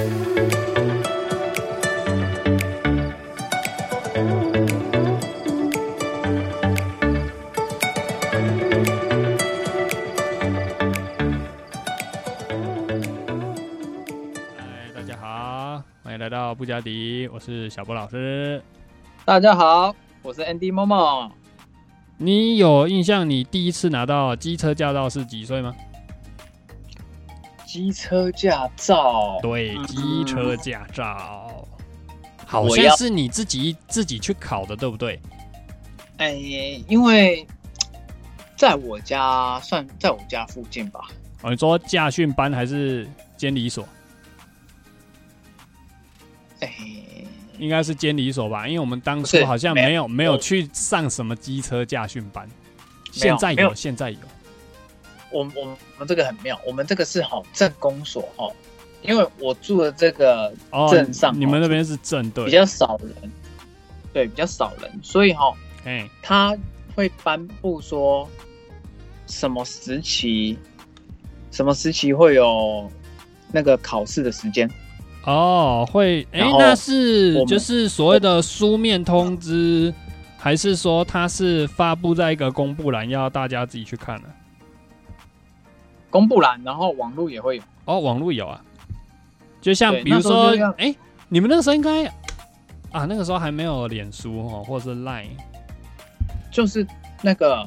嗨，大家好，欢迎来到布加迪，我是小波老师。大家好，我是 Andy Momo。你有印象你第一次拿到机车驾照是几岁吗？机车驾照，对，嗯机车驾照，好像是你自己自己去考的，对不对？哎，因为在我家算在我家附近吧。哦，你说驾训班还是监理所？哎，应该是监理所吧，因为我们当初好像没有没有没有去上什么机车驾训班，现在有现在有。我我我们这个很妙，我们这个是哈镇公所哈，因为我住的这个哦，镇上你们那边是镇对比？较少人，对，比较少人，所以哈哎，他会颁布说什么时期，什么时期会有那个考试的时间。哦，会，哎、那是就是所谓的书面通知，还是说它是发布在一个公布栏，要大家自己去看呢、公布栏，然后网络也会有。哦，网络有啊，就像比如说哎、你们那个时候应该啊，那个时候还没有脸书哦，或者是 Line 就是那个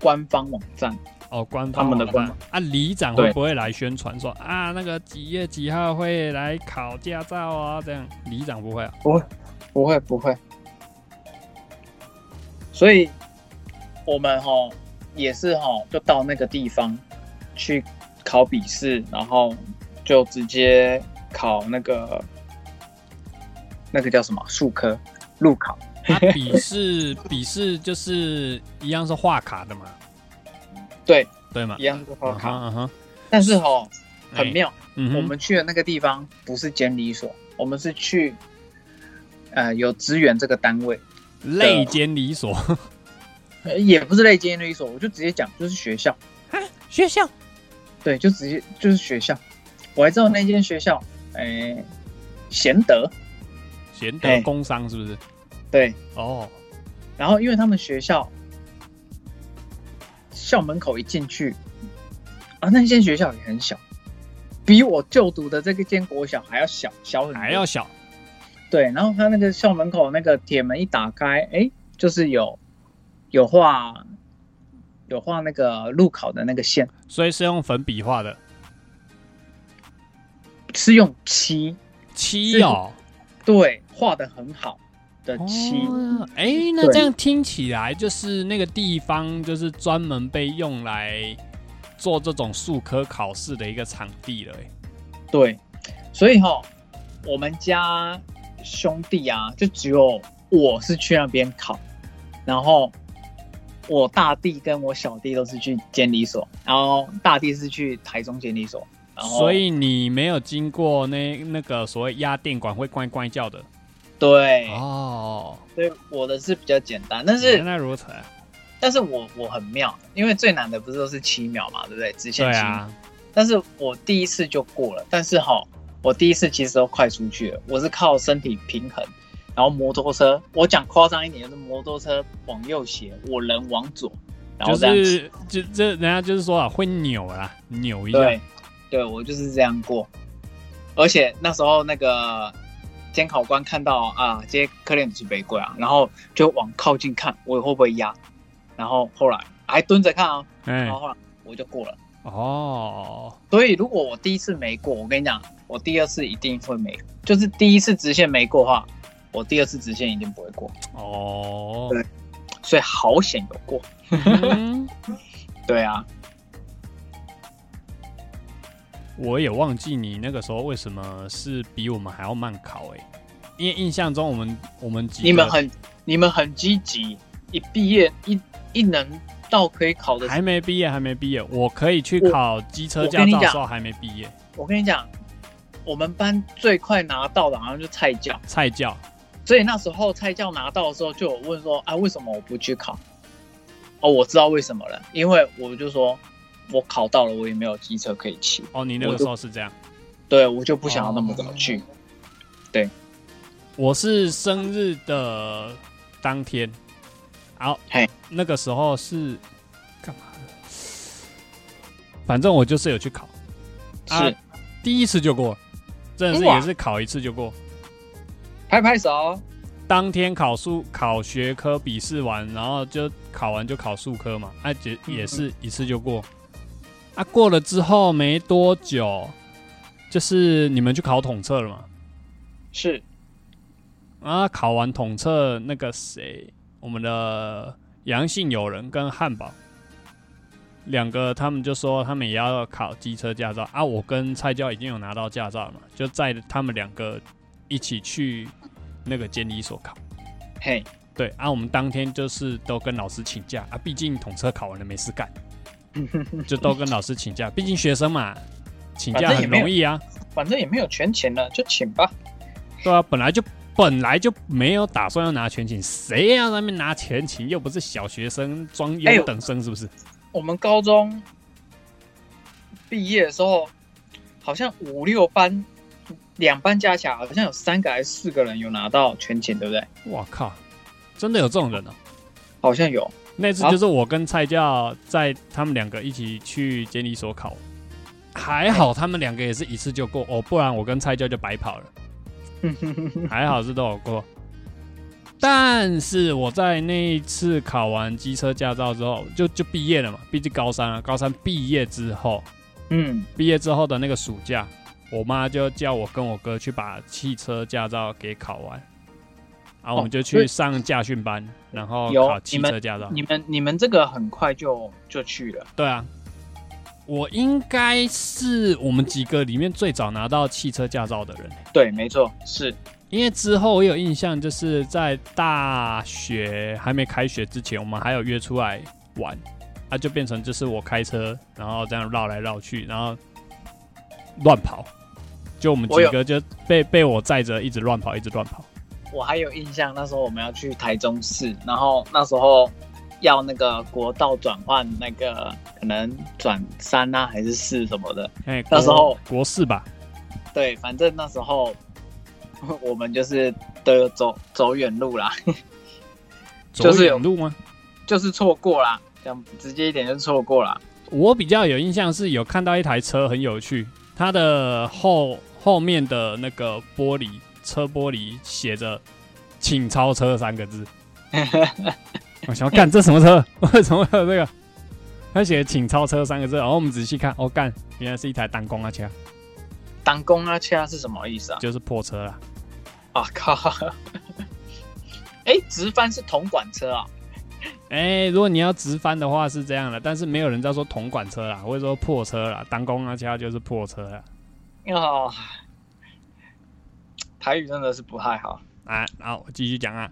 官方网站，哦，官他方他们的官啊，里长对会不会来宣传说啊，那个几月几号会来考驾照啊？这样里长不会啊？不会，不会，不会。所以，我们哈也是哈，就到那个地方去考笔试，然后就直接考那个那个叫什么数科路考。啊，笔试笔试就是一样是画卡的嘛，对，对嘛一？样是考嗯考，哼嗯哼，但是哦很哎妙，嗯我们去的那个地方不是监理所，我们是去呃有支援这个单位。类监理所 呃也不是类监理所，我就直接讲，就是学校，学校对，就直接就是学校。我还知道那间学校，哎、贤德，贤德哎工商是不是？对。哦，然后因为他们学校校门口一进去，啊，那间学校也很小，比我就读的这个间国小还要小，小很多。还要小对，然后他那个校门口那个铁门一打开，哎，就是有有画有画那个路考的那个线，所以是用粉笔画的？是用漆，漆哦。对，画的很好的漆。哦，哎、那这样听起来就是那个地方就是专门被用来做这种数科考试的一个场地了、哎，对，所以哈，我们家兄弟啊，就只有我是去那边考，然后我大弟跟我小弟都是去监理所，然后大弟是去台中监理所，然后所以你没有经过那那个所谓压电管会乖乖叫的对，哦。所以我的是比较简单，但是原来如此啊，但是我我很妙，因为最难的不是都是七秒嘛，对不对？直线七秒，啊，但是我第一次就过了，但是哈，我第一次其实都快出去了，我是靠身体平衡，然后摩托车，我讲夸张一点，就是摩托车往右斜，我人往左，然后就这样子，是就这人家就是说啊，会扭啦，扭一下。对，对我就是这样过，而且那时候那个监考官看到啊，这些科练是北贵啊，然后就往靠近看我会不会压，然后后来还蹲着看啊，哎、然后后来我就过了。哦，所以如果我第一次没过，我跟你讲，我第二次一定会没，就是第一次直线没过的话，我第二次直线一定不会过。哦，对。所以好险有过。嗯。对啊，我也忘记你那个时候为什么是比我们还要慢考哎、因为印象中我们我们你们很你们很积极，一毕业一一能到可以考的，还没毕业，还没毕业，我可以去考机车驾我跟你讲照的时候还没毕业，我跟你讲，我们班最快拿到的好像就菜教，菜教所以那时候菜教拿到的时候就有问说啊，为什么我不去考？哦，我知道为什么了，因为我就说我考到了，我也没有机车可以骑。哦，你那个时候是这样，对我就不想要那么早去。对我是生日的当天，好嘿，那个时候是干嘛的？反正我就是有去考，啊是，第一次就过，真的是也是考一次就过。拍拍手。当天考数考学科笔试完，然后就考完就考数科嘛，啊也嗯也是一次就过。啊过了之后没多久，就是你们去考统测了嘛？是，啊考完统测那个谁，我们的阳性友人跟汉堡两个，他们就说他们也要考机车驾照啊。我跟蔡教已经有拿到驾照了嘛，就在他们两个一起去那个监理所考。嘿，对啊，我们当天就是都跟老师请假啊，毕竟统车考完了没事干，就都跟老师请假。毕竟学生嘛，请假很容易啊。反正也没有全勤了，就请吧。对啊，本来就本来就没有打算要拿全勤，谁要在那边拿全勤？又不是小学生装优等生，是不是？我们高中毕业的时候，好像五六班，两班加起来好像有三个还是四个人有拿到全勤，对不对？哇靠，真的有这种人哦、好像有。那次就是我跟蔡教在他们两个一起去监理所考，还好他们两个也是一次就过哦，不然我跟蔡教就白跑了。还好是都有过。但是我在那一次考完机车驾照之后，就就毕业了嘛，毕竟高三了。高三毕业之后，嗯，毕业之后的那个暑假，我妈就叫我跟我哥去把汽车驾照给考完，然后我们就去上驾训班，然后考汽车驾照。你们你们这个很快就就去了。对啊，我应该是我们几个里面最早拿到汽车驾照的人。对，没错，是因为之后我有印象，就是在大学还没开学之前，我们还有约出来玩，啊，就变成就是我开车，然后这样绕来绕去，然后乱跑，就我们几个就被被我载着一直乱跑，一直乱跑。我还有印象，那时候我们要去台中市，然后那时候要那个国道转换，那个可能转三啊还是四什么的。哎，那时候国四吧，对，反正那时候 我们就是都有走走远路啦，就是走有远路吗？就是错过啦，讲直接一点就错过啦。我比较有印象是有看到一台车很有趣，它的后后面的那个玻璃车玻璃写着“请超车”三个字。我想要干这什么车？为什么会有这个？他写“请超车”三个字，然后我们仔细看，哦干，原来是一台单工啊车，当公啊，恰是什么意思啊？就是破车啦。啊靠！哎，直翻是铜管车啊？哎、如果你要直翻的话是这样的，但是没有人在说铜管车啦，或者说破车啦，单工啊车就是破车啦。哦，台语真的是不太好。啊，然后我继续讲啊。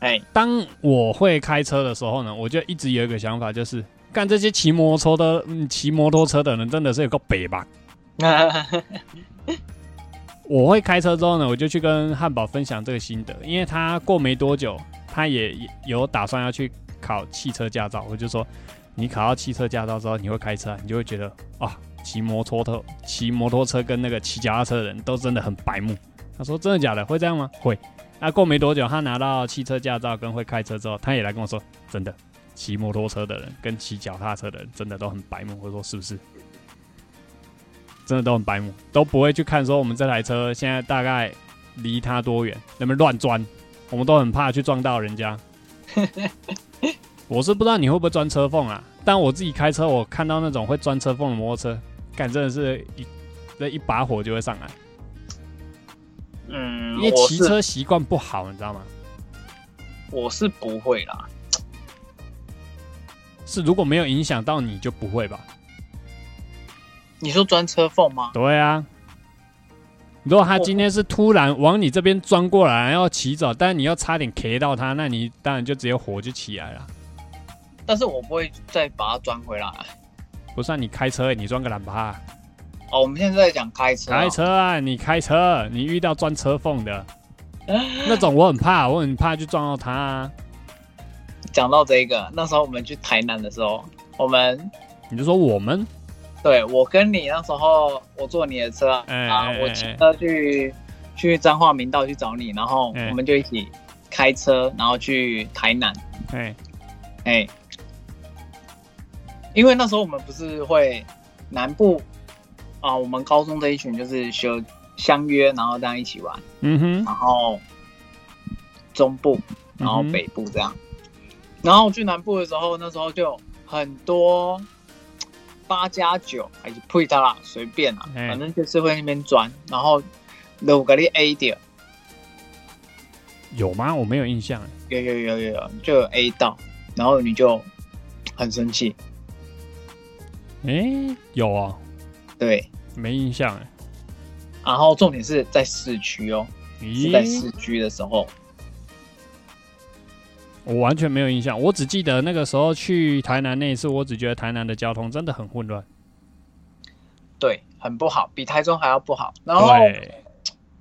哎，当我会开车的时候呢，我就一直有一个想法，就是干这些骑摩托车的、嗯骑摩托车的人真的是有个北吧。我会开车之后呢，我就去跟汉堡分享这个心得，因为他过没多久，他也也有打算要去考汽车驾照。我就说，你考到汽车驾照之后，你会开车啊，你就会觉得啊，骑摩托车、骑摩托车跟那个骑脚踏车的人都真的很白目。他说：“真的假的？会这样吗？”会。那过没多久，他拿到汽车驾照跟会开车之后，他也来跟我说：“真的，骑摩托车的人跟骑脚踏车的人真的都很白目。”我说：“是不是？”真的都很白目，都不会去看说我们这台车现在大概离他多远，能不能乱钻，我们都很怕去撞到人家。我是不知道你会不会钻车缝啊，但我自己开车，我看到那种会钻车缝的摩托车，干真的是一这一把火就会上来。嗯，因为骑车习惯不好，你知道吗？我是不会啦。是如果没有影响到你就不会吧？你说钻车缝吗？对啊。如果他今天是突然往你这边钻过来要骑走，但你要差点 K 到他，那你当然就直接火就起来了。但是我不会再把它钻回来。不算你开车，你撞个喇叭、哦，我们现在在讲开车、开，车啊，你开车，你遇到钻车缝的。那种，我很怕，我很怕去撞到他、啊。讲到这个，那时候我们去台南的时候，我们你就说我们？对我跟你那时候我坐你的车啊，我骑车去去彰化明道去找你，然后哎我们就一起开车，然后去台南，哎，哎，因为那时候我们不是会南部啊，我们高中这一群就是修相约，然后这样一起玩，嗯哼，然后中部，然后北部这样。然后去南部的时候，那时候就很多八加九还是配他啦，随便啦，哎反正就是会那边转，然后有个你 A 点，有吗？我没有印象。有有有有有，就有 A 到，然后你就很生气，哎，有啊，对。没印象哎。然后重点是在市区哦，是在市，区的时候，我完全没有印象，我只记得那个时候去台南那一次，我只觉得台南的交通真的很混乱。对，很不好，比台中还要不好。然后对，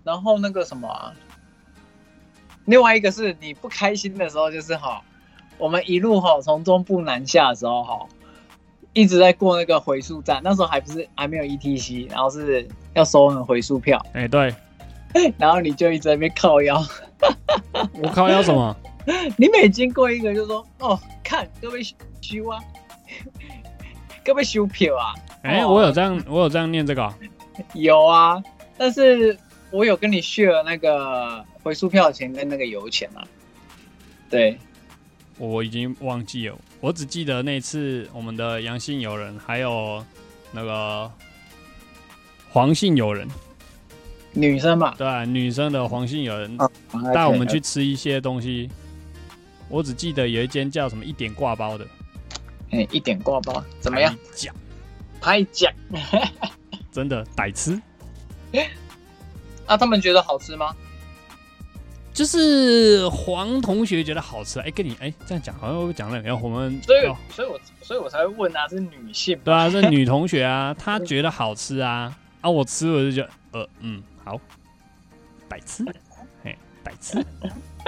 然后那个什么、啊，另外一个是你不开心的时候，就是哈，我们一路哈从中部南下的时候哈，一直在过那个回数站，那时候还不是还没有 ETC，然后是要收那个回数票，哎，对，然后你就一直在那边靠腰，我靠，腰什么？你每经过一个就说哦，看各位修啊，各位修 票啊，哎，哦我有这样，我有这样念这个哦。有啊，但是我有跟你 share 那个回数票钱跟那个油钱啊，对。我已经忘记了，我只记得那次我们的阳性友人还有那个黄姓友人，女生嘛，对啊、女生的黄姓友人哦带我们去吃一些东西。我只记得有一间叫什么一点挂包的，哎，一点挂包怎么样？讲拍奖 真的歹吃，啊？他们觉得好吃吗？就是黄同学觉得好吃。哎、跟你哎、这样讲好像我讲了，然后我们所以哦，所以我所以我才会问啊，是女性对啊，是女同学啊，她觉得好吃啊，啊，我吃我就觉得呃嗯好，歹吃，嘿白痴，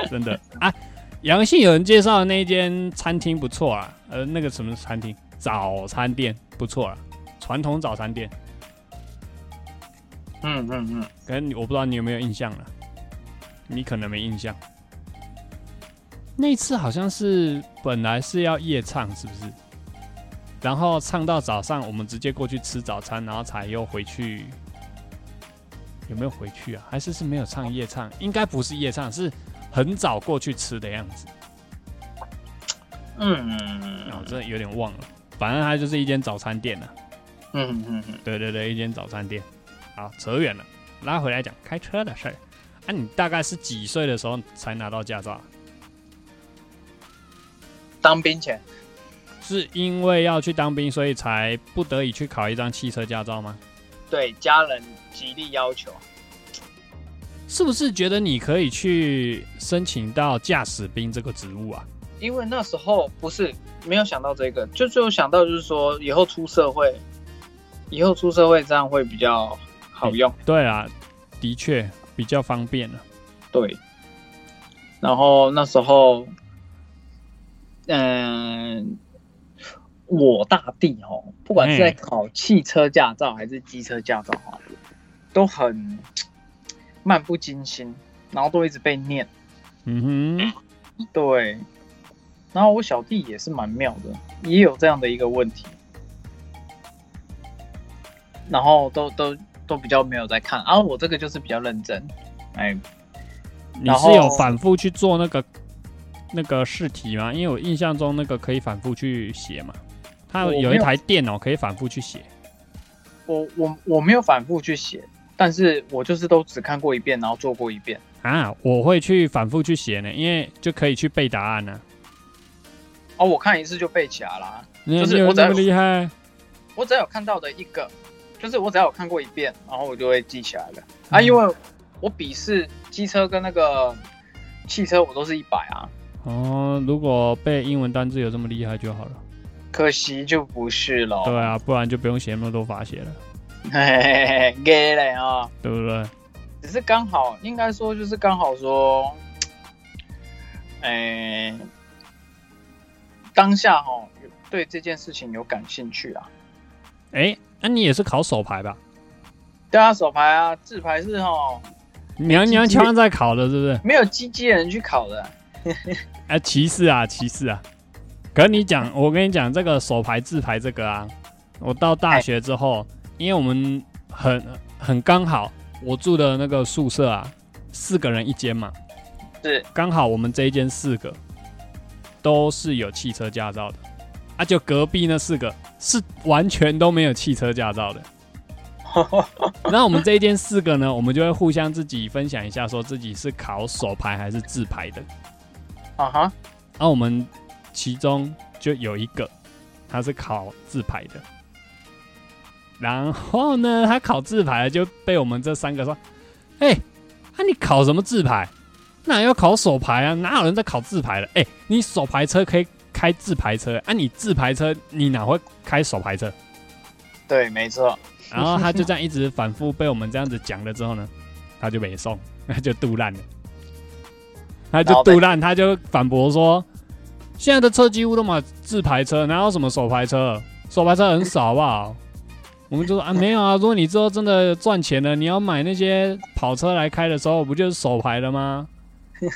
真的啊。阳性有人介绍的那一间餐厅不错啊，呃，那个什么餐厅，早餐店不错啊，传统早餐店。嗯嗯嗯，可能你我不知道你有没有印象了，你可能没印象。那次好像是本来是要夜唱，是不是？然后唱到早上，我们直接过去吃早餐，然后才又回去。有没有回去啊？还是是没有唱夜唱？应该不是夜唱，是很早过去吃的样子。嗯然后真的有点忘了，反正它就是一间早餐店啊。嗯嗯嗯，对对对，一间早餐店。好，扯远了，拉回来讲开车的事儿。啊，你大概是几岁的时候才拿到驾照啊？当兵前是因为要去当兵，所以才不得已去考一张汽车驾照吗？对家人极力要求，是不是觉得你可以去申请到驾驶兵这个职务啊？因为那时候不是没有想到这个，就最后想到就是说以后出社会，以后出社会这样会比较好用。对啊，的确比较方便了。对，然后那时候，嗯，我大弟哦，不管是在嗯考汽车驾照还是机车驾照哈，都很漫不经心，然后都一直被念。嗯哼，对，然后我小弟也是蛮妙的，也有这样的一个问题，然后都都都比较没有在看，然、后我这个就是比较认真，哎，你是有反复去做那个那个试题吗？因为我印象中那个可以反复去写嘛，它有有一台电脑可以反复去写。我我我没有反复去写，但是我就是都只看过一遍，然后做过一遍。啊，我会去反复去写呢，因为就可以去背答案呢、哦，我看一次就背起来了。你就是我在你有那么厉害？我只要有看到的一个，就是我只要有看过一遍，然后我就会记起来了。啊，嗯因为我笔试机车跟那个汽车我都是一百啊，哦，如果背英文单字有这么厉害就好了。可惜就不是了。对啊，不然就不用写那么多法写了，嘿嘿嘿，给嘞啊，对不对？只是刚好，应该说就是刚好说，哎、当下哈、有对这件事情有感兴趣啊。哎那、你也是考手牌吧？对啊，手牌啊，自牌是哦，娘娘腔在考的，是不是？没有机器人去考的。哎、歧视啊，歧视啊！可是你讲，我跟你讲，这个手牌自牌这个啊，我到大学之后，因为我们很很刚好，我住的那个宿舍啊，四个人一间嘛，是刚好我们这一间四个都是有汽车驾照的，啊，就隔壁那四个是完全都没有汽车驾照的。那我们这一间四个呢，我们就会互相自己分享一下，说自己是考手牌还是自牌的。啊哈，那我们其中就有一个，他是考自牌的，然后呢，他考自牌就被我们这三个说：“哎、啊你考什么自牌？那要考手牌啊？哪有人在考自牌的？哎、你手牌车可以开自排车，啊你自排车你哪会开手排车？”对，没错。然后他就这样一直反复被我们这样子讲了之后呢，他就没送，他就杜烂了，他就杜烂，他就反驳说，现在的车几乎都买自排车，哪有什么手排车？手排车很少，好不好？我们就说啊，没有啊，如果你之后真的赚钱了，你要买那些跑车来开的时候，不就是手排了吗？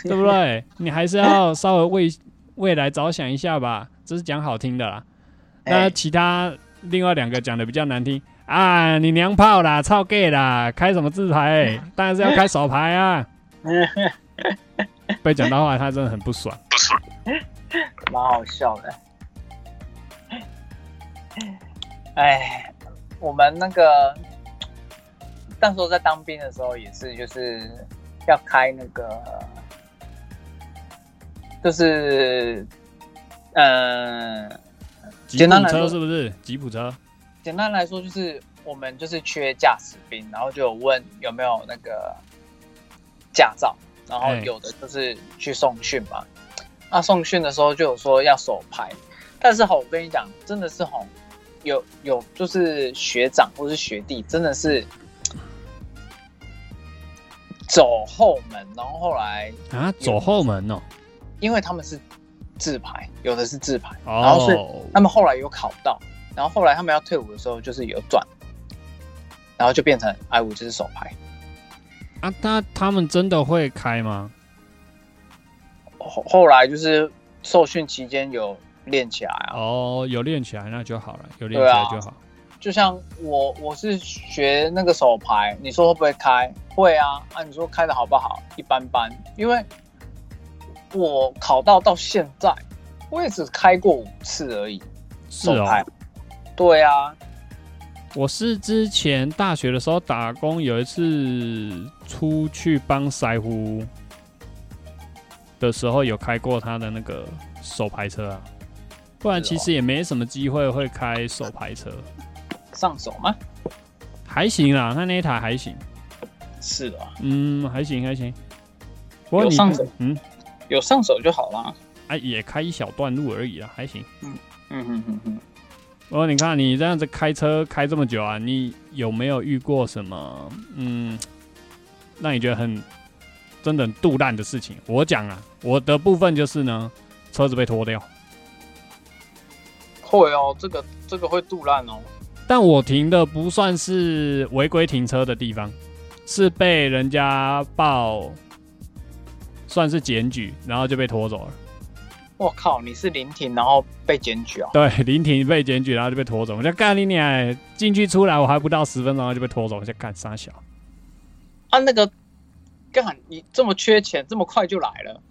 对不对？你还是要稍微为未来着想一下吧，这是讲好听的啦。那哎其他另外两个讲的比较难听啊，你娘炮啦，操 gay 啦，开什么自牌？当然是要开手牌啊。被讲到话，他真的很不爽。蛮好笑的。哎，我们那个那时候在当兵的时候，也是就是要开那个，就是嗯、呃，吉普车简单来说是不是？吉普车简单来说就是我们就是缺驾驶兵，然后就有问有没有那个驾照，然后哎有的就是去送训嘛。那送训的时候就有说要手牌，但是吼，我跟你讲，真的是吼，有有就是学长或是学弟，真的是走后门，然后后来啊，走后门哦。因为他们是自排，有的是自排，然后是哦，他们后来有考到，然后后来他们要退伍的时候，就是有转，然后就变成 i 五就是手牌。啊，那他们真的会开吗？后后来就是受训期间有练起来啊，哦，有练起来那就好了，有练起来就好。就像我我是学那个手牌，你说会不会开？会啊，啊你说开的好不好？一般般，因为我考到到现在，我也只开过五次而已。是哦手牌，，对啊，我是之前大学的时候打工，有一次出去帮腮胡的时候，有开过他的那个手牌车啊。不然其实也没什么机会会开手牌车，上手吗？还行啦，他那一台还行，是的，嗯，还行还行。不过你上手嗯，有上手就好了。啊也开一小段路而已啊，还行。嗯哼哼哼。不过你看你这样子开车开这么久啊，你有没有遇过什么嗯，让你觉得很真的很肚烂的事情？我讲啊，我的部分就是呢，车子被拖掉，会哦，这个这个会肚烂哦。但我停的不算是违规停车的地方，是被人家报，算是检举，然后就被拖走了。我靠，你是临停然后被检举啊？对，临停被检举，然后就被拖走。我就干你娘！进去出来我还不到十分钟，然后就被拖走，我就干傻小。啊，那个干你这么缺钱，这么快就来了，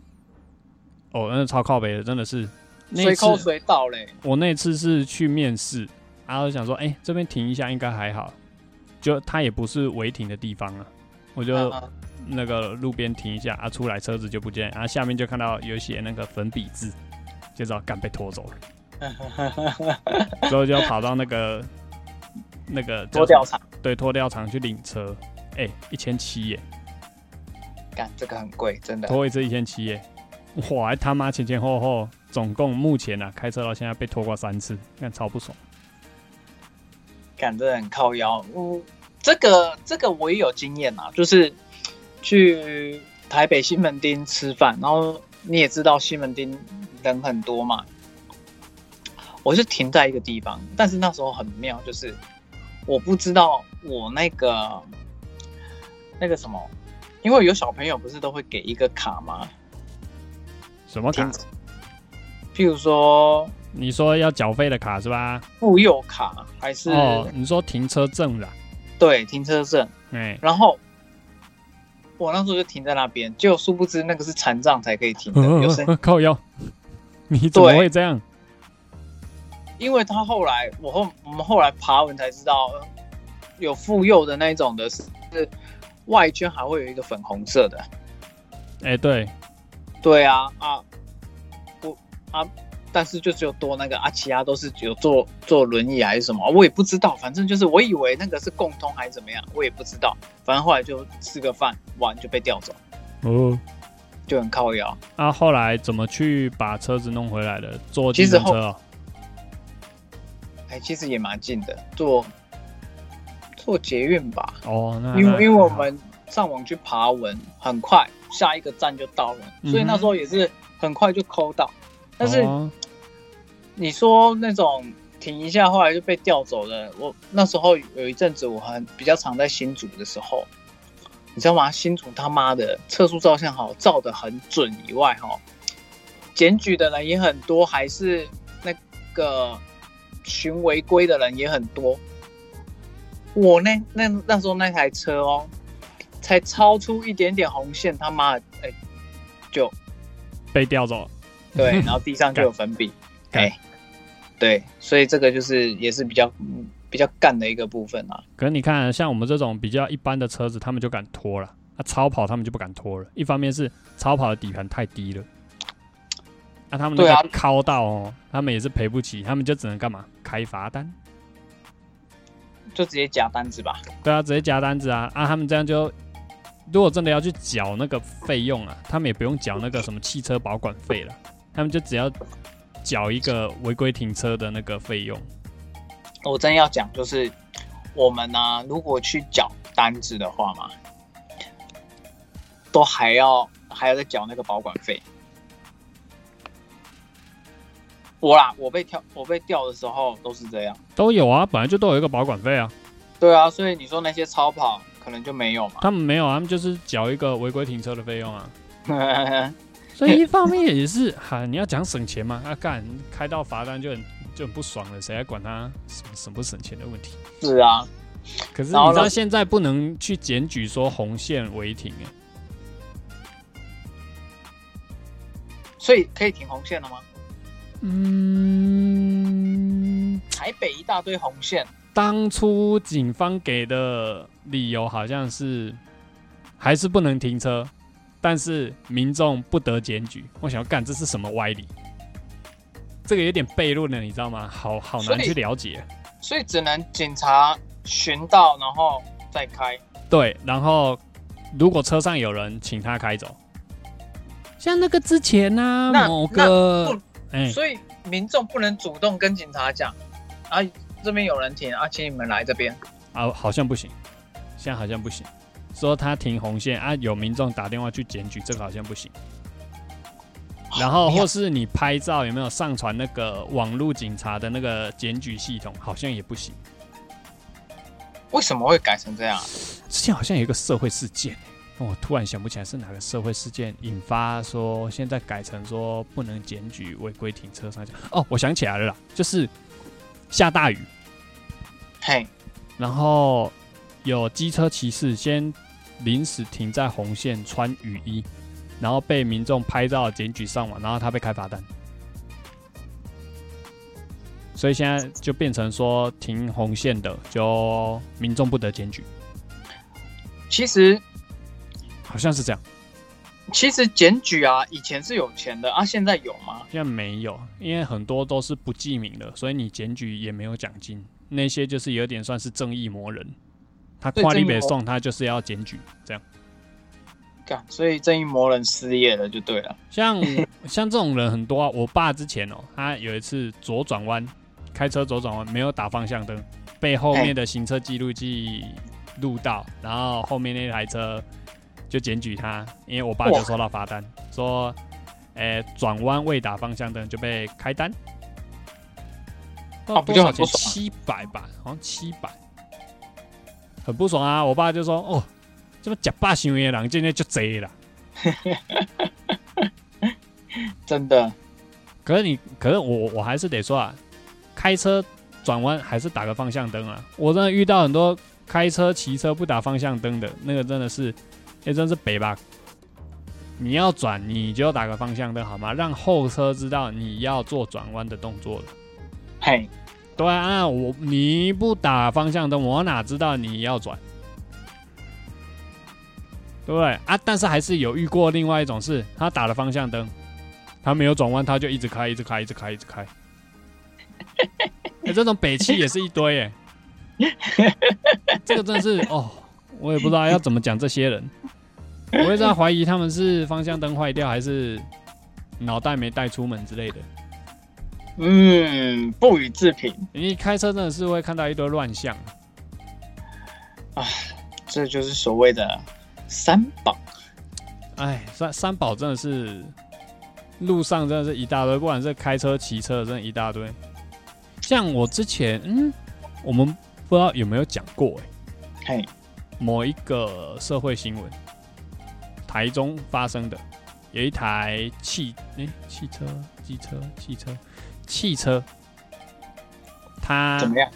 哦，那超靠北的，真的是。那随口次随到嘞。我那次是去面试，然后想说，哎、这边停一下应该还好，就它也不是违停的地方啊，我就那个路边停一下啊，出来车子就不见，然后下面就看到有写那个粉笔字，就知道干被拖走了，之后就跑到那个那个叫什么多调查，对拖吊厂去领车，哎、一千七耶，干这个很贵，真的。拖一次一千七耶，哇，还他妈前前后后总共目前啊开车到现在被拖过三次，看超不爽。干真的很靠腰。嗯，这个这个我也有经验啊，就是去台北西门町吃饭，然后你也知道西门町人很多嘛。我是停在一个地方，但是那时候很妙，就是我不知道我那个那个什么，因为有小朋友不是都会给一个卡吗？什么卡？譬如说你说要缴费的卡是吧？妇幼卡还是、哦，你说停车证啦？对停车证，哎，然后我那时候就停在那边，就殊不知那个是残障才可以停的，有时靠腰，你怎么会这样？因为他后来我后我们后来爬文才知道，有妇幼的那一种的是是外圈还会有一个粉红色的。哎，对，对啊啊，我啊，但是就只有多那个啊，其他都是有坐坐轮椅还是什么，我也不知道。反正就是我以为那个是共通还是怎么样，我也不知道。反正后来就吃个饭完就被调走，哦，就很靠腰。啊，后来怎么去把车子弄回来的？坐其实后计程车哦？哎，其实也蛮近的，坐坐捷运吧。哦，那因为因为我们上网去爬文，很快下一个站就到了，嗯所以那时候也是很快就抠到。但是哦你说那种停一下，后来就被调走了。我那时候有一阵子，我很比较常在新竹的时候，你知道吗？新竹他妈的测速照相好，照的很准以外，哈，检举的人也很多，还是那个巡违规的人也很多。我那那那时候那台车哦，才超出一点点红线，他妈的，哎、就被调走了。对，然后地上就有 粉笔，干哎，对，所以这个就是也是比较嗯比较干的一个部分啊。可是你看，像我们这种比较一般的车子，他们就敢拖了。那、超跑他们就不敢拖了。一方面是超跑的底盘太低了，那、他们那对啊个敲到哦，他们也是赔不起，他们就只能干嘛？开罚单。就直接夹单子吧。对啊，直接加单子啊啊！他们这样就，如果真的要去缴那个费用啊，他们也不用缴那个什么汽车保管费了，他们就只要缴一个违规停车的那个费用。我真要讲，就是我们呢、如果去缴单子的话嘛，都还要还要再缴那个保管费。我啦，我被调我被调的时候都是这样。都有啊，本来就都有一个保管费啊。对啊，所以你说那些超跑可能就没有嘛。他们没有啊，他们就是缴一个违规停车的费用啊。所以一方面也是，哈、你要讲省钱嘛，啊干开到罚单就很就很不爽了，谁还管他省省不省钱的问题？是啊，可是你知道现在不能去检举说红线违停哎、所以可以停红线了吗？嗯，台北一大堆红线，当初警方给的理由好像是还是不能停车，但是民众不得检举。我想要干这是什么歪理？这个有点悖论了，你知道吗？好好难去了解。所以只能警察巡到，然后再开。对，然后如果车上有人，请他开走。像那个之前呢、那某个哎、所以民众不能主动跟警察讲，啊，这边有人停啊，请你们来这边。啊，好像不行，现在好像不行。说他停红线啊，有民众打电话去检举，这个好像不行。然后或是你拍照有没有上传那个网络警察的那个检举系统，好像也不行。为什么会改成这样啊？之前好像有一个社会事件，我突然想不起来是哪个社会事件引发说现在改成说不能检举违规停车上架。哦，我想起来了啦，就是下大雨，嘿，然后有机车骑士先临时停在红线穿雨衣，然后被民众拍照检举上网，然后他被开罚单。所以现在就变成说停红线的就民众不得检举，其实好像是这样。其实检举啊，以前是有钱的啊，现在有吗？现在没有，因为很多都是不记名的，所以你检举也没有奖金。那些就是有点算是正义魔人，他跨立北送，他就是要检举这样。干，所以正义魔人失业了就对了。像 像这种人很多啊。我爸之前哦，他有一次左转弯，开车左转弯没有打方向灯，被后面的行车记录器录到，然后后面那台车就检举他，因为我爸就收到罚单，说，诶、转弯未打方向灯就被开单。啊不就好多少钱？七百吧，好像七百。很不爽啊。我爸就说：“哦，这么假霸行为的人今天就贼了。真的，”可是你，可是我，我还是得说啊，开车转弯还是打个方向灯啊。我真的遇到很多开车、骑车不打方向灯的，那个真的是，也真是北吧。你要转，你就打个方向灯好吗？让后车知道你要做转弯的动作了。嘿，对啊，我你不打方向灯，我哪知道你要转？对不对啊？但是还是有遇过另外一种是，他打了方向灯，他没有转弯，他就一直开，一直开，一直开，一直开。哎，这种北汽也是一堆哎，这个真的是哦，我也不知道要怎么讲这些人。我一直在怀疑他们是方向灯坏掉，还是脑袋没带出门之类的。嗯，不予置评。你开车真的是会看到一堆乱象啊。这就是所谓的三宝。哎，三三宝真的是路上真的是一大堆，不管是开车、骑车，真的一大堆。像我之前，嗯，我们不知道有没有讲过，哎，嘿，某一个社会新闻，台中发生的，有一台汽哎汽车、机车、汽车、汽车，它怎么样？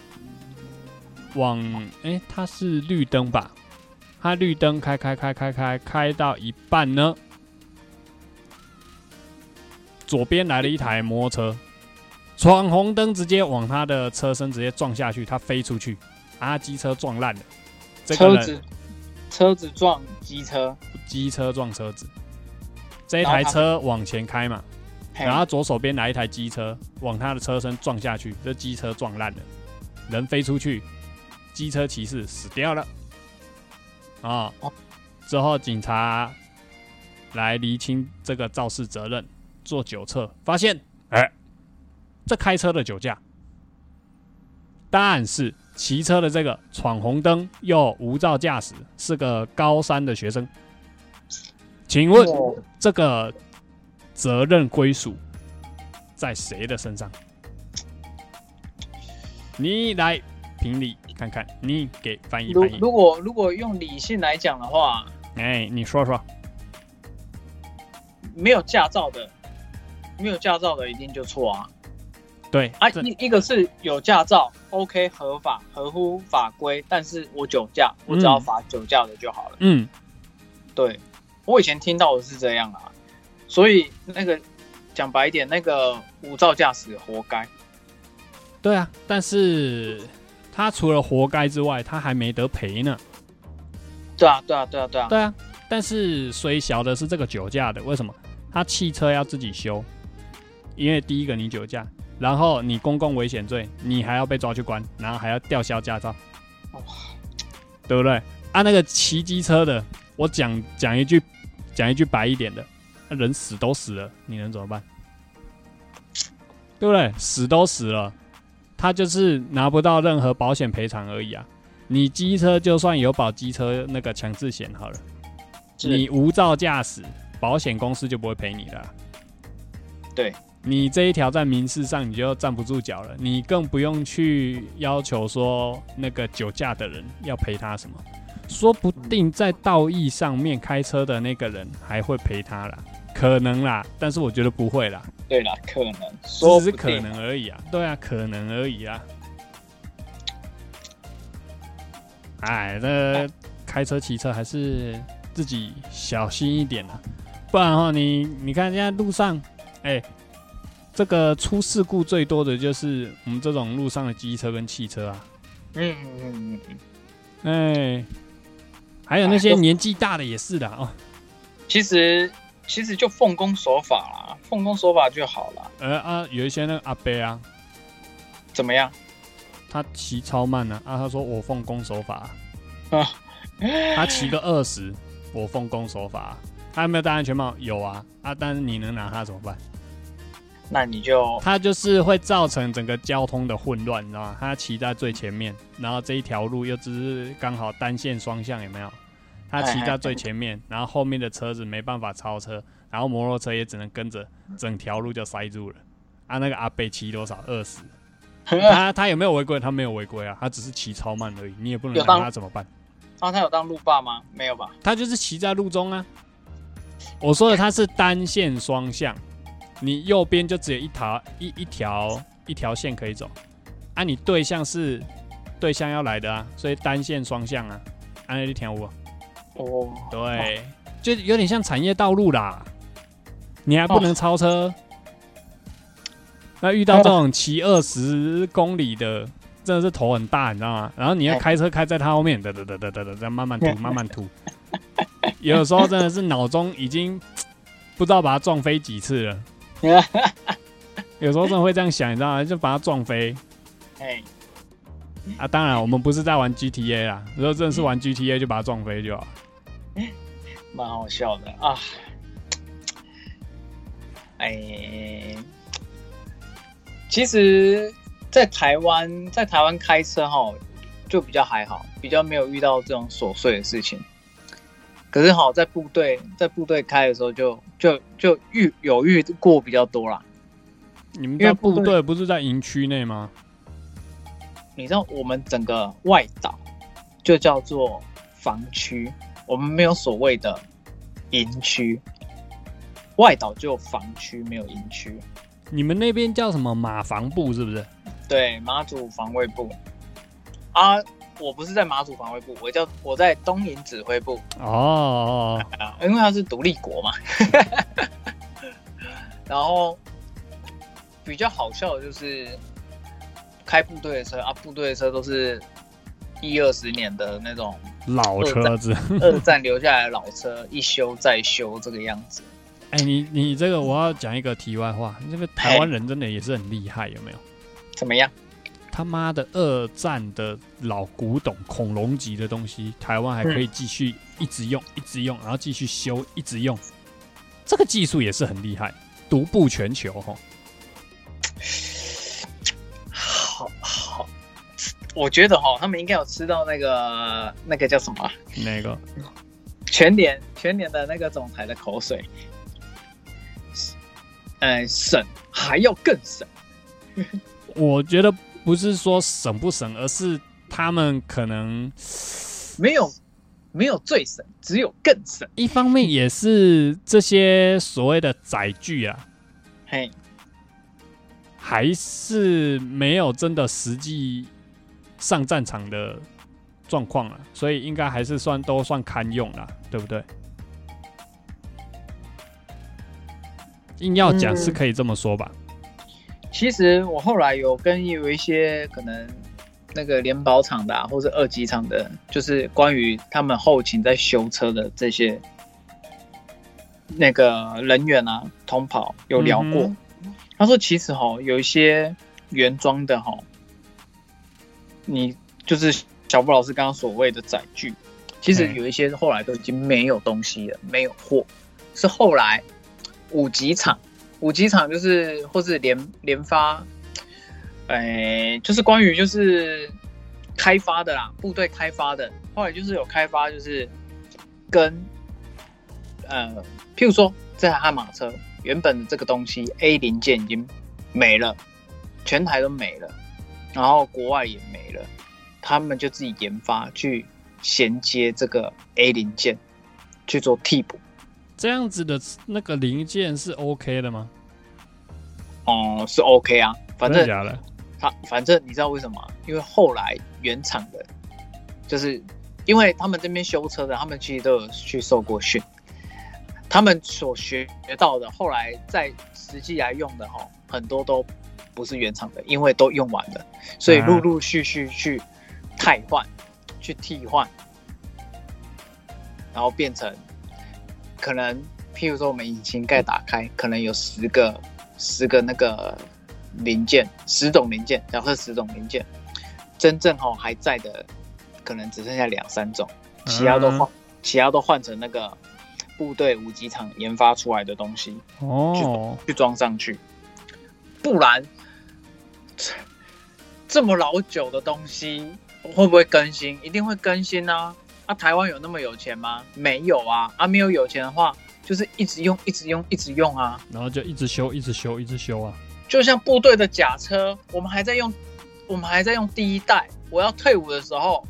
往哎它是绿灯吧？它绿灯开开开开开开到一半呢，左边来了一台摩托车，闯红灯直接往他的车身直接撞下去，他飞出去，啊，机车撞烂了，这个人车子车子撞机车，机车撞车子，这一台车往前开嘛，嘿然后左手边来一台机车往他的车身撞下去，这机车撞烂了，人飞出去，机车骑士死掉了。啊、哦之后警察来厘清这个肇事责任，做酒测，发现，哎、这开车的酒驾，但是骑车的这个闯红灯又无照驾驶，是个高三的学生。请问哦这个责任归属在谁的身上？你来评理看看，你给翻译如翻译。如果如果用理性来讲的话，哎，你说说。没有驾照的，没有驾照的一定就错啊！对啊，一一个是有驾照，OK 合法合乎法规，但是我酒驾，我只要嗯罚酒驾的就好了。嗯，对，我以前听到的是这样啊，所以那个讲白一点，那个无照驾驶活该。对啊，但是他除了活该之外，他还没得赔呢。对啊，对啊，对啊，对啊，对啊，但是虽小的是这个酒驾的，为什么？他汽车要自己修，因为第一个你酒驾，然后你公共危险罪，你还要被抓去关，然后还要吊销驾照，哇对不对？啊，那个骑机车的，我讲讲一句讲一句白一点的，那人死都死了，你能怎么办？对不对？死都死了，他就是拿不到任何保险赔偿而已啊。你机车就算有保机车那个强制险好了。你无照驾驶，保险公司就不会赔你了啊。对，你这一条在民事上你就站不住脚了，你更不用去要求说那个酒驾的人要赔他什么，说不定在道义上面开车的那个人还会赔他啦，可能啦，但是我觉得不会啦，对啦，可能说只是可能而已啊，对啊，可能而已啊。哎，那开车骑车还是自己小心一点啊，不然的话你你看现在路上，哎、这个出事故最多的就是我们这种路上的机车跟汽车啊，嗯嗯嗯嗯，哎、还有那些年纪大的也是的哦，其实其实就奉公守法啦，奉公守法就好了。呃啊，有一些那个阿伯啊，怎么样？他骑超慢呢、啊，他说我奉公守法啊、啊，他骑个二十，我奉公守法啊、他有没有戴安全帽？有啊啊！但是你能拿他怎么办？那你就他就是会造成整个交通的混乱，你知道吗？他骑在最前面，然后这一条路又只是刚好单线双向，有没有？他骑在最前面，然后后面的车子没办法超车，然后摩托车也只能跟着，整条路就塞住了。啊，那个阿贝骑多少？二十。他他有没有违规？他没有违规啊，他只是骑超慢而已，你也不能拿他怎么办？啊，他有当路霸吗？没有吧？他就是骑在路中啊。我说的他是单线双向，你右边就只有一条一一条一条线可以走，啊，你对象是对象要来的啊，所以单线双向啊，按一条五。哦，对，就有点像产业道路啦，你还不能超车。那遇到这种骑二十公里的，真的是头很大，你知道吗？然后你要开车开在他后面，哒哒哒哒哒哒，再慢慢吐，慢慢吐。有的时候真的是脑中已经 不知道把它撞飞几次了。有时候真的会这样想，你知道吗？就把它撞飞。哎，啊，当然我们不是在玩 GTA 啦，如果真的是玩 GTA，就把它撞飞就好。蛮好笑的啊！哎。其实，在台湾，在台湾开车哈，就比较还好，比较没有遇到这种琐碎的事情。可是哈，在部队，在部队开的时候，就就就遇有遇过比较多啦。你们在部队不是在营区内吗？你知道，我们整个外岛就叫做防区，我们没有所谓的营区。外岛就有防区，没有营区。你们那边叫什么马防部是不是？对，马祖防卫部。啊，我不是在马祖防卫部，我叫我在东营指挥部。哦，因为它是独立国嘛。然后比较好笑的就是开部队的车啊，部队的车都是一二十年的那种老车子，二战留下来的老车，一修再修这个样子。哎，你你这个我要讲一个题外话，这个台湾人真的也是很厉害，有没有？怎么样？他妈的二战的老古董恐龙级的东西，台湾还可以继续一直用，一直用，然后继续修，一直用，这个技术也是很厉害，独步全球哈。我觉得哈，他们应该有吃到那个那个叫什么？那个？全年全年的那个总裁的口水。呃，省还要更省。我觉得不是说省不省，而是他们可能没有没有最省，只有更省。一方面也是这些所谓的载具啊，嘿，还是没有真的实际上战场的状况了，所以应该还是算都算堪用了，对不对？硬要讲是可以这么说吧。其实我后来有跟有一些可能那个联保厂的，或是二级厂的，就是关于他们后勤在修车的这些那个人员啊，同跑有聊过。他说，其实哈有一些原装的哈，你就是小布老师刚刚所谓的载具，其实有一些后来都已经没有东西了，没有货，是后来。五级厂，五级厂就是或是联联发，哎，就是关于就是开发的啦，部队开发的。后来就是有开发，就是跟呃，譬如说这台悍马车原本的这个东西 A 零件已经没了，全台都没了，然后国外也没了，他们就自己研发去衔接这个 A 零件去做替补。这样子的那个零件是 OK 的吗？哦，是 OK 啊，反正假的。他反正你知道为什么？因为后来原厂的，就是因为他们这边修车的，他们其实都有去受过训，他们所学到的，后来在实际来用的哈，很多都不是原厂的，因为都用完了，所以陆陆续续去汰换、去替换，然后变成。可能，譬如说，我们引擎盖打开，可能有十个、十个那个零件，十种零件，假设十种零件，真正哈还在的，可能只剩下两三种，其他都换，其他都换成那个部队五级厂研发出来的东西哦，去装上去，不然这么老久的东西会不会更新？一定会更新啊！那台湾有那么有钱吗？没有啊！啊，没有有钱的话，就是一直用，一直用，一直用啊。然后就一直修，一直修，一直修啊。就像部队的甲车，我们还在用，我们还在用第一代。我要退伍的时候，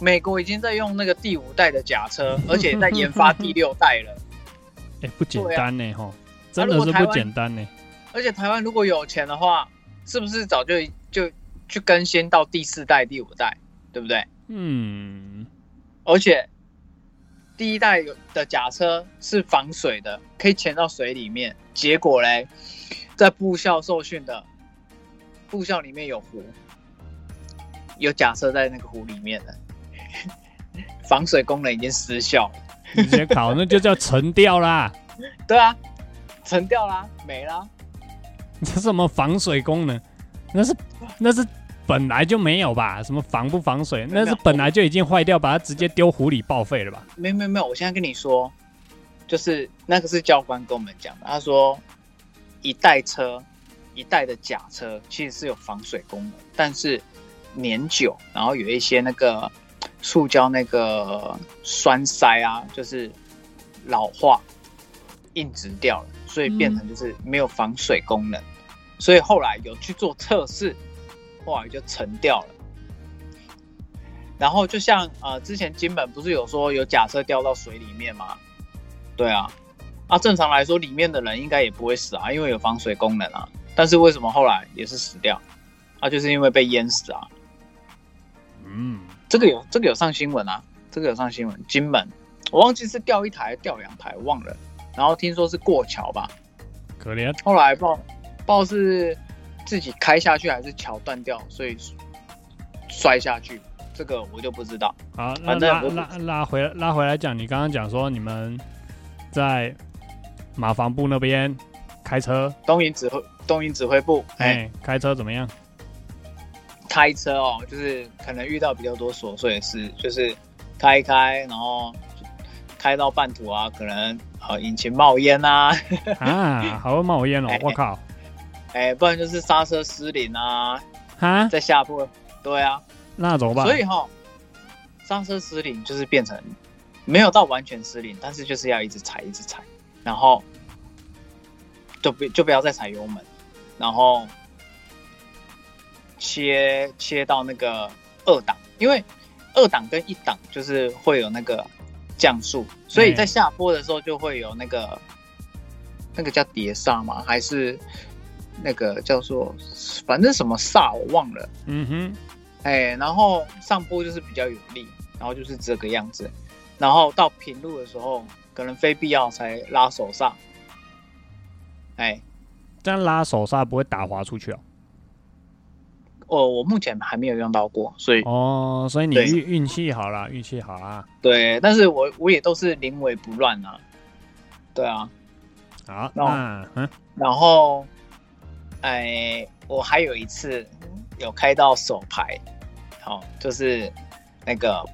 美国已经在用那个第五代的假车，而且在研发第六代了。哎、不简单呢，吼，真的是不简单呢。而且台湾如果有钱的话，是不是早就就去更新到第四代、第五代，对不对？嗯，而且第一代有的假车是防水的，可以潜到水里面。结果嘞，在部校受训的部校里面有湖，有假车在那个湖里面的，防水功能已经失效了。直接考那就叫沉掉啦。对啊，沉掉啦，没啦。这是什么防水功能？那是那是本来就没有吧？什么防不防水？那是本来就已经坏掉，把它直接丢湖里报废了吧？没有没有没有，我现在跟你说，就是那个是教官跟我们讲的，他说一代车一代的假车其实是有防水功能，但是年久，然后有一些那个塑胶那个栓塞啊，就是老化硬直掉了，所以变成就是没有防水功能，所以后来有去做测试，后来就沉掉了。然后就像呃，之前金本不是有说有假设掉到水里面吗？对啊，啊，正常来说里面的人应该也不会死啊，因为有防水功能啊。但是为什么后来也是死掉？啊，就是因为被淹死啊。嗯，这个有这个有上新闻啊，这个有上新闻。金本我忘记是掉一台掉两台，忘了。然后听说是过桥吧，可怜。后来不知道不知道是自己开下去还是桥断掉，所以摔下去。这个我就不知道。好，那反正我拉拉拉回来拉回来讲，你刚刚讲说你们在马房部那边开车，东营指挥东营指挥部，哎、哎，开车怎么样？开车哦，就是可能遇到比较多琐碎的事，就是开一开，然后开到半途啊，可能呃引擎冒烟啊，啊，还会冒烟哦！我靠，哎，不然就是刹车失灵啊，哈，在下坡，对啊，那怎么办？所以哈、刹车失灵就是变成没有到完全失灵，但是就是要一直踩，一直踩，然后就不就不要再踩油门，然后切切到那个二档，因为二档跟一档就是会有那个降速，所以在下坡的时候就会有那个那个叫碟刹吗？还是那个叫做反正什么刹我忘了。嗯哼，哎，然后上坡就是比较有力，然后就是这个样子，然后到平路的时候，可能非必要才拉手刹。哎，这样拉手刹不会打滑出去哦。我我目前还没有用到过，所以哦，所以你运运气好啦，运气好啦。对，但是我我也都是临危不乱啊。对啊，好，那我那嗯，然后，哎，我还有一次有开到手牌，好、就是那个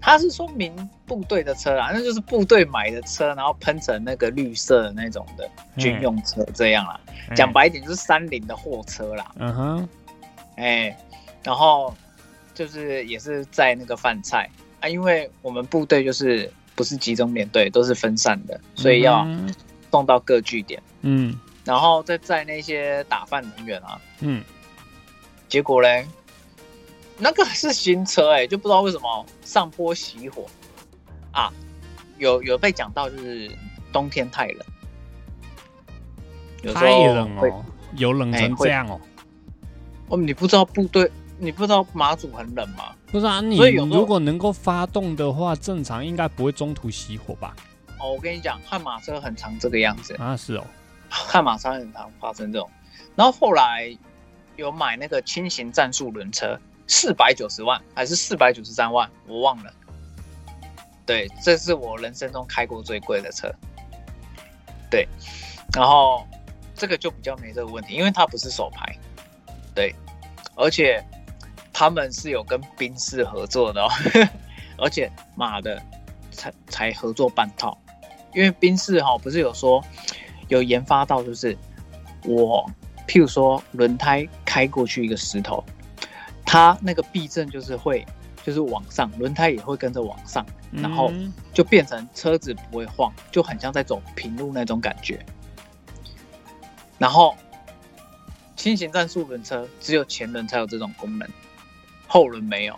他是说明部队的车啦，那就是部队买的车，然后喷成那个绿色的那种的军用车这样啦。哎讲，白一点就是三菱的货车啦，嗯哼，哎，然后就是也是在那个饭菜啊，因为我们部队就是不是集中连队，都是分散的，所以要送到各据点。嗯然后再载那些打饭人员啊，嗯，结果嘞，那个是新车哎、就不知道为什么上坡熄火啊，有有被讲到就是冬天太冷，有时太冷哦，有冷成这样哦。哦，你不知道部队，你不知道马祖很冷吗？不是啊，你如果能够发动的话，正常应该不会中途熄火吧？哦，我跟你讲，悍马车很常这个样子，啊，是哦，悍马车很常发生这种。然后后来有买那个轻型战术轮车，四百九十万还是四百九十三万，我忘了。对，这是我人生中开过最贵的车。对，然后这个就比较没这个问题，因为它不是手牌。对，而且他们是有跟宾士合作的哦，而且妈的才才合作半套，因为宾士哈、不是有说有研发到，就是我譬如说轮胎开过去一个石头，它那个避震就是会就是往上，轮胎也会跟着往上，然后嗯就变成车子不会晃，就很像在走平路那种感觉。然后轻型战术轮车只有前轮才有这种功能，后轮没有。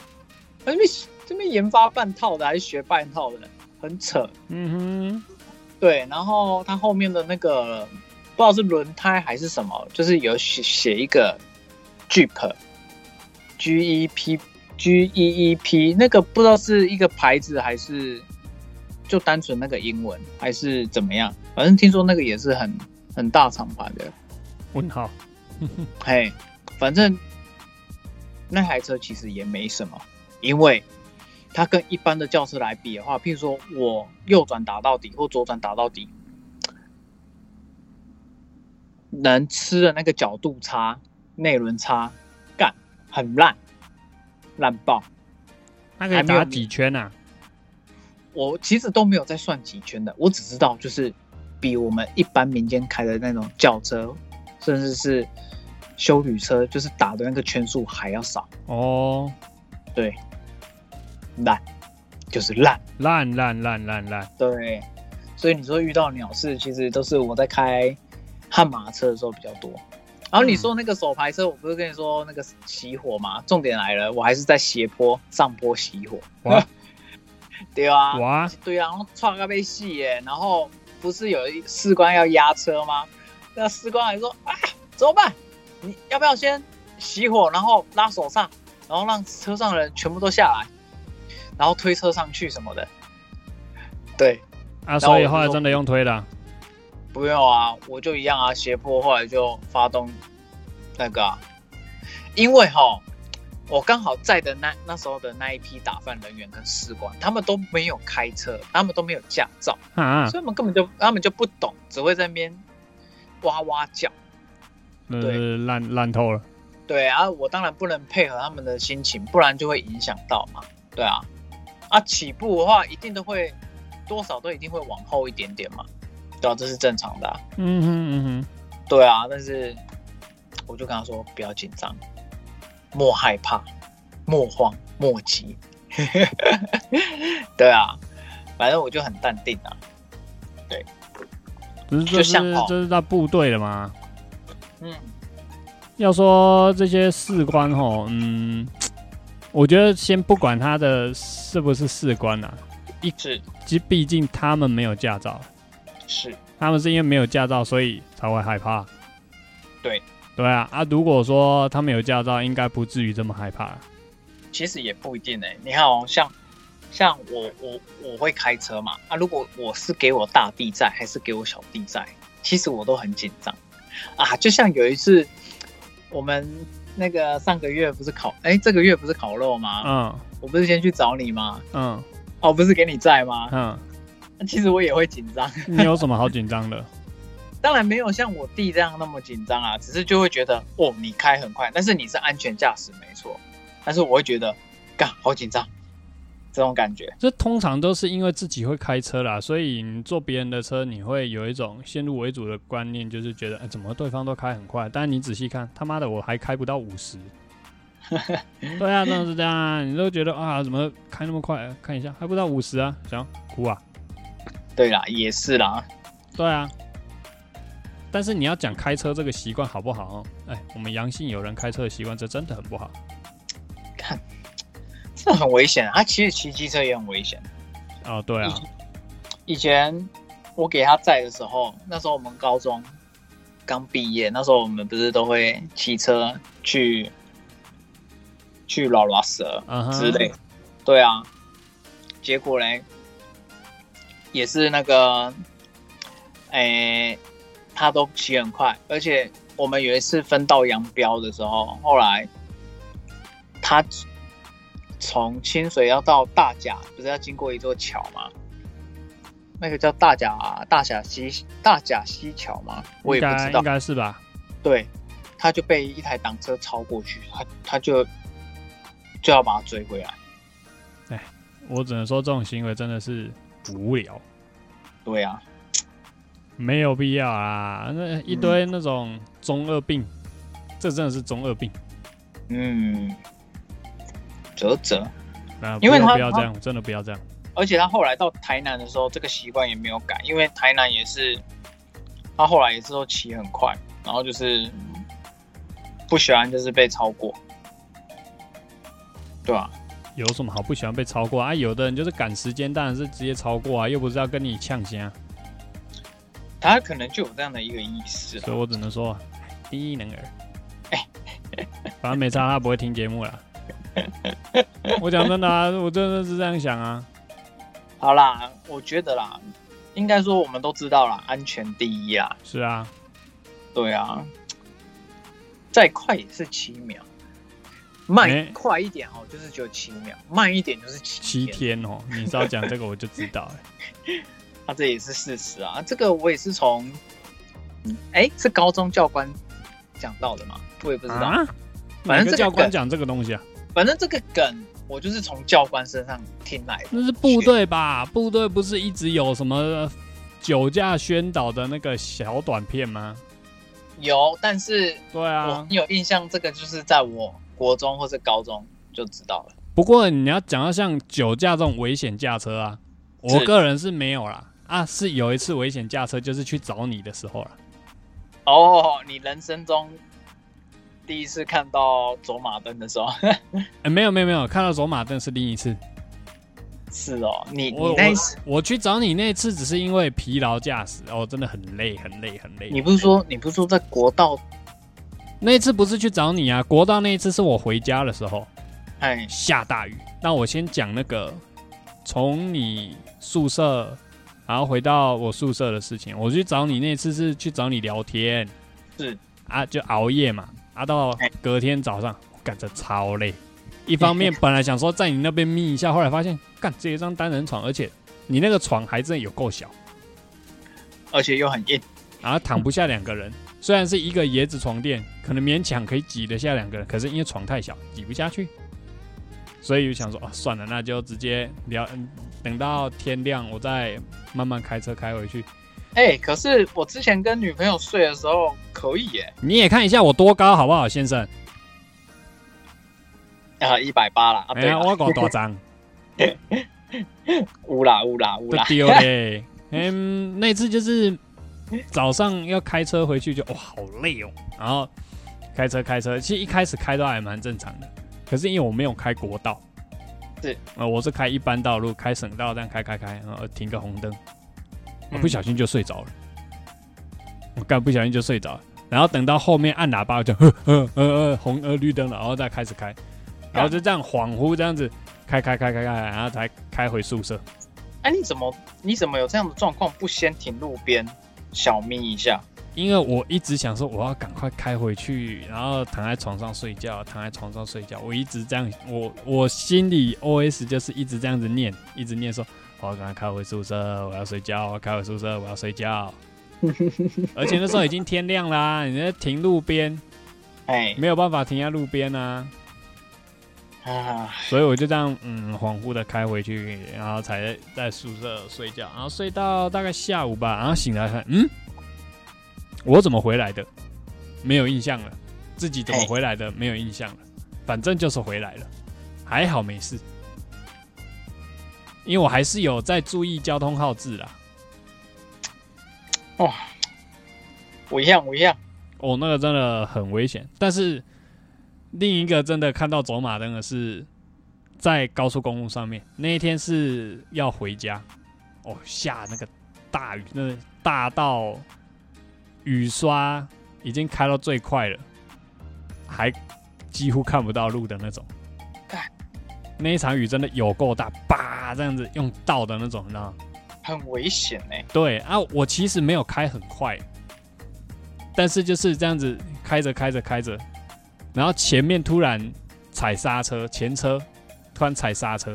那边这边研发半套的还是学半套的，很扯。嗯哼对，然后它后面的那个不知道是轮胎还是什么，就是有写写一个 Jeep G E P G E E P，那个不知道是一个牌子还是就单纯那个英文还是怎么样，反正听说那个也是很很大厂牌的。问号。嘿，反正那台车其实也没什么，因为它跟一般的轿车来比的话，譬如说我右转打到底或左转打到底，能吃的那个角度差、内轮差，干很烂，烂爆。那可以打几圈啊？我其实都没有在算几圈的，我只知道就是比我们一般民间开的那种轿车，甚至是修旅车，就是打的那个圈数还要少。哦，对，烂就是烂。烂烂烂烂烂。对，所以你说遇到鸟事，其实都是我在开悍马车的时候比较多。然后你说那个手排车，我不是跟你说那个熄火吗？重点来了，我还是在斜坡上坡熄火。哇 对啊，哇，对啊，然后撞个被戏耶，然后不是有一士官要压车吗？那士官还说啊，怎么办？你要不要先熄火，然后拉手刹，然后让车上的人全部都下来，然后推车上去什么的？对，啊，所以后来真的用推的啊。不用啊，我就一样啊，斜坡后来就发动那个、啊，因为哈，我刚好在的那那时候的那一批打饭人员跟士官，他们都没有开车，他们都没有驾照，啊，所以他们根本就他们就不懂，只会在那边哇哇叫。那是烂烂透了。对啊，我当然不能配合他们的心情，不然就会影响到嘛。对啊，啊起步的话，一定都会多少都一定会往后一点点嘛，对啊，这是正常的、啊。嗯哼嗯哼，对啊，但是我就跟他说不要紧张，莫害怕，莫慌莫急。对啊，反正我就很淡定啊。只是这就是这是在部队的吗。嗯，要说这些士官吼，嗯，我觉得先不管他的是不是士官啊，是其实毕竟他们没有驾照，是，他们是因为没有驾照，所以才会害怕。对对啊啊！如果说他们有驾照，应该不至于这么害怕。其实也不一定哎、你看哦，像像我我我会开车嘛啊，如果我是给我大弟在，还是给我小弟在，其实我都很紧张啊。就像有一次，我们那个上个月不是烤，哎，这个月不是烤肉吗？嗯我不是先去找你吗？嗯哦，不是给你在吗？嗯，其实我也会紧张，你有什么好紧张的？当然没有像我弟这样那么紧张啊，只是就会觉得哦，你开很快，但是你是安全驾驶没错，但是我会觉得，干好紧张，这种感觉。这通常都是因为自己会开车啦，所以你坐别人的车，你会有一种先入为主的观念，就是觉得，哎、怎么对方都开很快？但是你仔细看，他妈的我还开不到五十。对啊，真的是这样啊！你都觉得啊，怎么开那么快？看一下，还不到五十啊，想哭啊？对啦，也是啦，对啊。但是你要讲开车这个习惯好不好哦？哎，我们阳性有人开车的习惯，这真的很不好。看，这很危险啊！他其实骑机车也很危险。哦，对啊，以前我给他载的时候，那时候我们高中刚毕业，那时候我们不是都会骑车去去拉拉蛇嗯哼之类。对啊，结果嘞，也是那个，诶、他都骑很快，而且我们有一次分道扬镳的时候，后来他从清水要到大甲，不是要经过一座桥吗？那个叫大甲大甲溪大甲溪桥吗？我也不知道应该是吧？对，他就被一台挡车超过去，他他就就要把他追回来。哎我只能说这种行为真的是无聊。对啊，没有必要啊！那一堆那种中二病，这真的是中二病嗯，啧啧。那！因为他不要这样，真的不要这样。而且他后来到台南的时候，这个习惯也没有改，因为台南也是他后来也是都骑很快，然后就是不喜欢就是被超过，对吧、有什么好不喜欢被超过啊？有的人就是赶时间，当然是直接超过啊，又不是要跟你呛先，他可能就有这样的一个意思。所以我只能说一能儿。哎 反正没差，他不会听节目了。我讲真的啊，我真的是这样想啊。好啦，我觉得啦，应该说我们都知道啦，安全第一啊。是啊，对啊，再快也是七秒，慢、哎快一点哦，就是只有七秒；慢一点就是七七天。天哦，你只要讲这个我就知道、欸。啊，这也是事实啊。这个我也是从，是高中教官讲到的吗？我也不知道。反正教官讲这个东西啊？反正这个梗我就是从教官身上听来的。那是部队吧？部队不是一直有什么酒驾宣导的那个小短片吗？有，但是对啊，你有印象，这个就是在我国中或者高中就知道了。不过你要讲到像酒驾这种危险驾车啊，我个人是没有啦。啊，是有一次危险驾车，就是去找你的时候了。哦，你人生中第一次看到走马灯的时候，哎、没有没有没有，看到走马灯是另一次。是哦，你我你那一次，我我去找你那次，只是因为疲劳驾驶，哦，真的很累很累很累。你不是说你不是说在国道，那一次不是去找你啊？国道那一次是我回家的时候哎，下大雨。那我先讲那个从你宿舍，然后回到我宿舍的事情。我去找你那次是去找你聊天，是啊，就熬夜嘛，啊，到哎隔天早上，干这超累。一方面本来想说在你那边眯一下，后来发现干这一张单人床，而且你那个床还真的有够小。而且又很硬，然后躺不下两个人。虽然是一个椰子床垫，可能勉强可以挤得下两个人，可是因为床太小，挤不下去，所以就想说，哦，算了，那就直接聊，嗯等到天亮，我再慢慢开车开回去。哎，可是我之前跟女朋友睡的时候可以耶，你也看一下我多高好不好，先生？啊，一百八啦，啊，哎呀，我够大张，乌啦乌啦乌啦，不丢嘞。嗯，那次就是早上要开车回去就，哇，好累哦。然后开车开车，其实一开始开都还蛮正常的，可是因为我没有开国道，是，呃，我是开一般道路，开省道这样开开开，然后停个红灯，我不嗯小心就睡着了，我刚不小心就睡着了，然后等到后面按喇叭我就呵呵呃呃红呃绿灯了，然后再开始开，然后就这样恍惚这样子开开开开开，然后才开回宿舍。哎，你怎么你怎么有这样的状况？不先停路边小眯一下？因为我一直想说我要赶快开回去，然后躺在床上睡觉，躺在床上睡觉。我一直这样，我我心里 OS 就是一直这样子念，一直念说我要赶快开回宿舍，我要睡觉，我要开回宿舍，我要睡觉。而且那时候已经天亮啦、你在停路边，哎。没有办法停在路边啊，啊，所以我就这样嗯恍惚的开回去，然后才在宿舍睡觉，然后睡到大概下午吧，然后醒来看，嗯，我怎么回来的？没有印象了，自己怎么回来的？没有印象了，反正就是回来了，还好没事，因为我还是有在注意交通号志啦。哦我一样我一样，哦，那个真的很危险。但是另一个真的看到走马灯的是在高速公路上面，那一天是要回家，哦，下那个大雨，那大到雨刷已经开到最快了，还几乎看不到路的那种干。那一场雨真的有够大，叭这样子用倒的那种，你知道吗？很危险哎。对啊，我其实没有开很快，但是就是这样子开着开着开着，然后前面突然踩刹车，前车突然踩刹车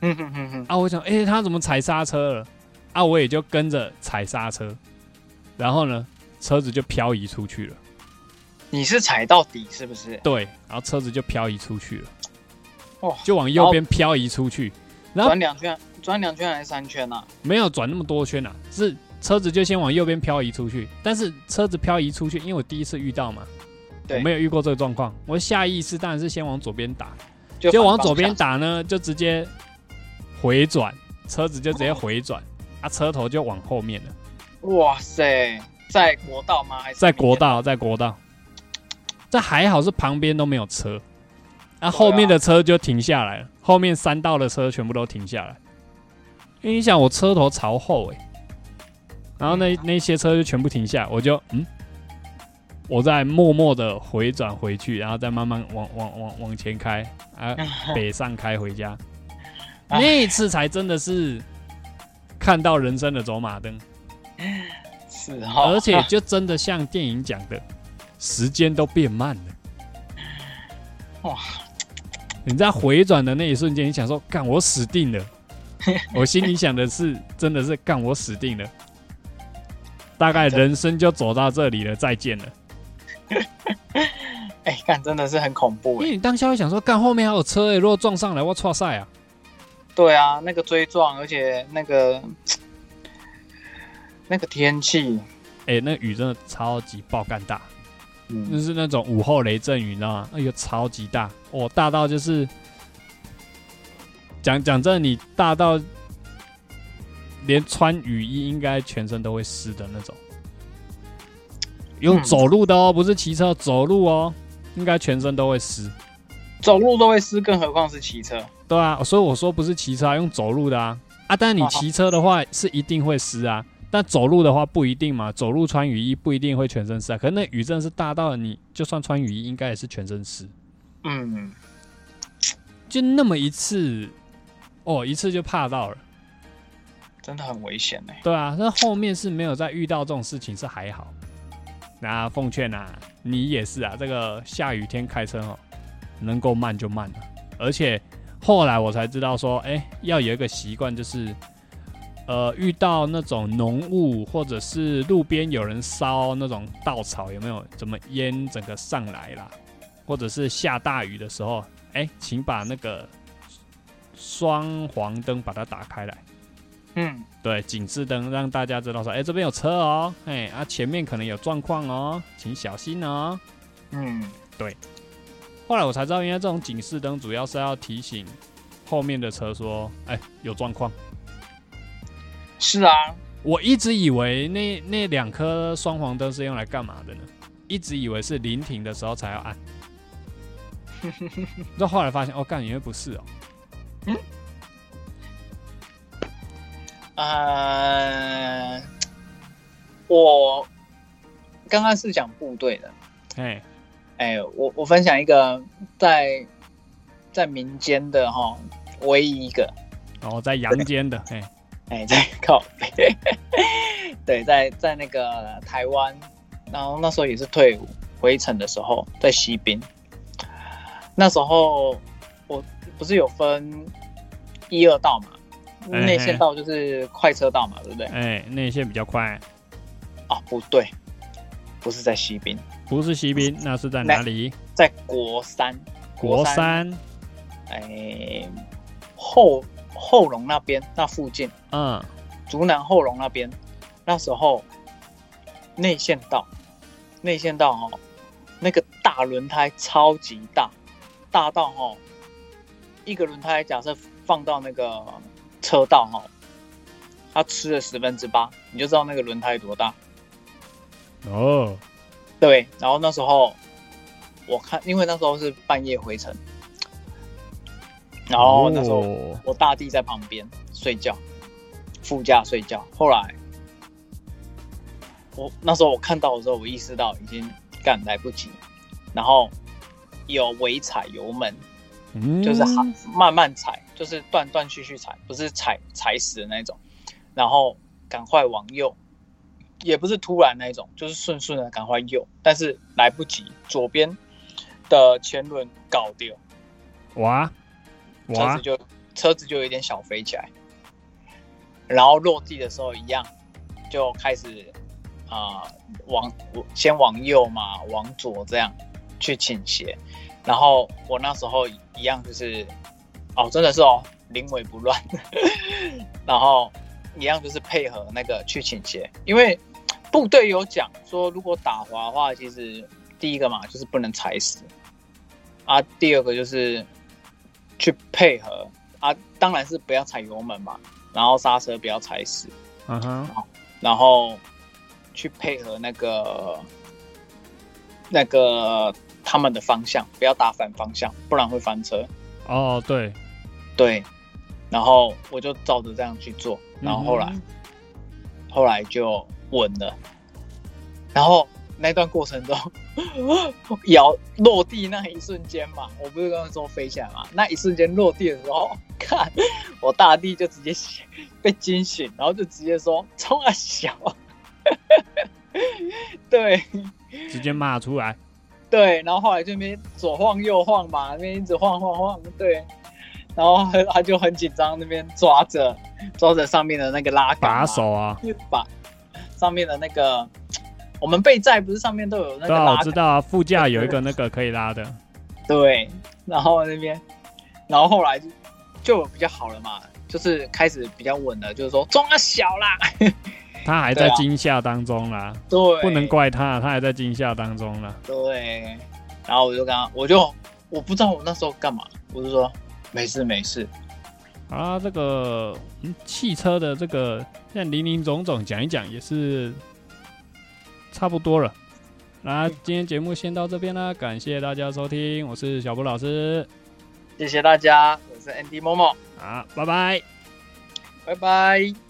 嗯哼哼哼，啊，我想，诶，他怎么踩刹车了？啊，我也就跟着踩刹车，然后呢，车子就漂移出去了，你是踩到底是不是？对，然后车子就漂移出去了，哇就往右边漂移出去，然后转两圈，转两圈还是三圈啊？没有转那么多圈啊，是车子就先往右边漂移出去，但是车子漂移出去，因为我第一次遇到嘛，我对没有遇过这个状况，我下意识当然是先往左边打，就就往左边。打呢，就直接回转，车子就直接回转，啊，车头就往后面了，哇塞，在国道吗？还是在国道，在国道，这还好是旁边都没有车，啊，后面的车就停下来了，后面三道的车全部都停下来，因为你想我车头朝后哎、然后那那些车就全部停下，我就嗯，我再默默的回转回去，然后再慢慢往往往往前开啊，北上开回家，啊。那一次才真的是看到人生的走马灯。是哦，而且就真的像电影讲的，时间都变慢了。哇！你在回转的那一瞬间，你想说“干，我死定了”，我心里想的是，真的是“干，我死定了”。大概人生就走到这里了，再见了。哎，干真的是很恐怖哎。因为你当下会想说，干后面还有车诶、如果撞上来，我错赛啊！对啊，那个追撞，而且那个那个天气，哎、那雨真的超级爆干大，就嗯，是那种午后雷阵雨，你知道吗？哎呦，超级大，哦，大到就是讲讲真的，你大到连穿雨衣应该全身都会湿的那种。用嗯走路的哦，不是骑车，走路哦，应该全身都会湿。走路都会湿，更何况是骑车。对啊，所以我说不是骑车、啊，用走路的啊啊！但你骑车的话是一定会湿啊，但走路的话不一定嘛。走路穿雨衣不一定会全身湿啊，可是那雨真的是大到你就算穿雨衣，应该也是全身湿。嗯，就那么一次，哦，一次就怕到了。真的很危险哎。对啊，那后面是没有再遇到这种事情，是还好。那奉劝啊，你也是啊，这个下雨天开车哦，能够慢就慢了。而且后来我才知道说，哎、要有一个习惯，就是呃，遇到那种浓雾或者是路边有人烧那种稻草，有没有怎么烟整个上来啦？或者是下大雨的时候，哎、请把那个双黄灯把它打开来。嗯，对，警示灯让大家知道说，哎、这边有车哦，哎啊，前面可能有状况哦，请小心哦。嗯，对后来我才知道，原来这种警示灯主要是要提醒后面的车说，哎、有状况。是啊，我一直以为那那两颗双黄灯是用来干嘛的呢？一直以为是临停的时候才要按。那后来发现，哦，干，原来不是哦。嗯呃，我刚刚是讲部队的，哎，哎，我我分享一个在在民间的哈，唯一一个，哦在阳间的，哎，哎，在靠北，对，在在那个台湾，然后那时候也是退伍回程的时候，在西滨，那时候我不是有分一二道嘛，哎内线道就是快车道嘛，对不对？哎，内线比较快，啊，不对，不是在西滨，不是西滨，那是在哪里？在国三，国三，哎，后后龙那边那附近，嗯，竹南后龙那边，那时候内线道，内线道哦，那个大轮胎超级大，大到哦，一个轮胎假设放到那个车道哦，它吃了十分之八，你就知道那个轮胎多大。哦，对，然后那时候我看，因为那时候是半夜回程，然后那时候哦我大弟在旁边睡觉，副驾睡觉。后来我那时候我看到的时候，我意识到已经干来不及，然后有尾踩油门，嗯就是还慢慢踩，就是断断续续踩，不是踩踩死的那种。然后赶快往右，也不是突然那种，就是顺顺的赶快右，但是来不及，左边的前轮搞掉，哇哇车子，就车子就有点小飞起来，然后落地的时候一样，就开始啊、往先往右嘛，往左这样去倾斜，然后我那时候一样就是哦，真的是哦，临危不乱，然后一样就是配合那个去倾斜，因为部队有讲说，如果打滑的话，其实第一个嘛就是不能踩死，啊，第二个就是去配合啊，当然是不要踩油门嘛，然后刹车不要踩死，嗯哼，然后去配合那个那个他们的方向，不要打反方向，不然会翻车。哦，对，对，然后我就照着这样去做，然后后来、嗯后来就稳了，然后那段过程中 摇落地那一瞬间嘛，我不是刚刚说飞起来嘛，那一瞬间落地的时候，看我大弟就直接 被惊醒，然后就直接说冲啊小，对直接骂出来。对，然后后来就那边左晃右晃嘛，那边一直晃晃晃，对。然后他他就很紧张，那边抓着抓着上面的那个拉杆把手啊，把上面的那个，我们备载不是上面都有那个？我知道啊，副驾有一个那个可以拉的。对，然后那边，然后后来就就比较好了嘛，就是开始比较稳了，就是说装啊小啦，他还在惊吓当中啦，对，不能怪他，他还在惊吓当中啦。对，然后我就跟他，我就我不知道我那时候干嘛，我就说没事没事，啊，这个嗯，汽车的这个现在林林总总讲一讲也是差不多了。那今天节目先到这边啦，感谢大家收听，我是小布老师，谢谢大家，我是 Andy Momo，好，拜拜。拜拜。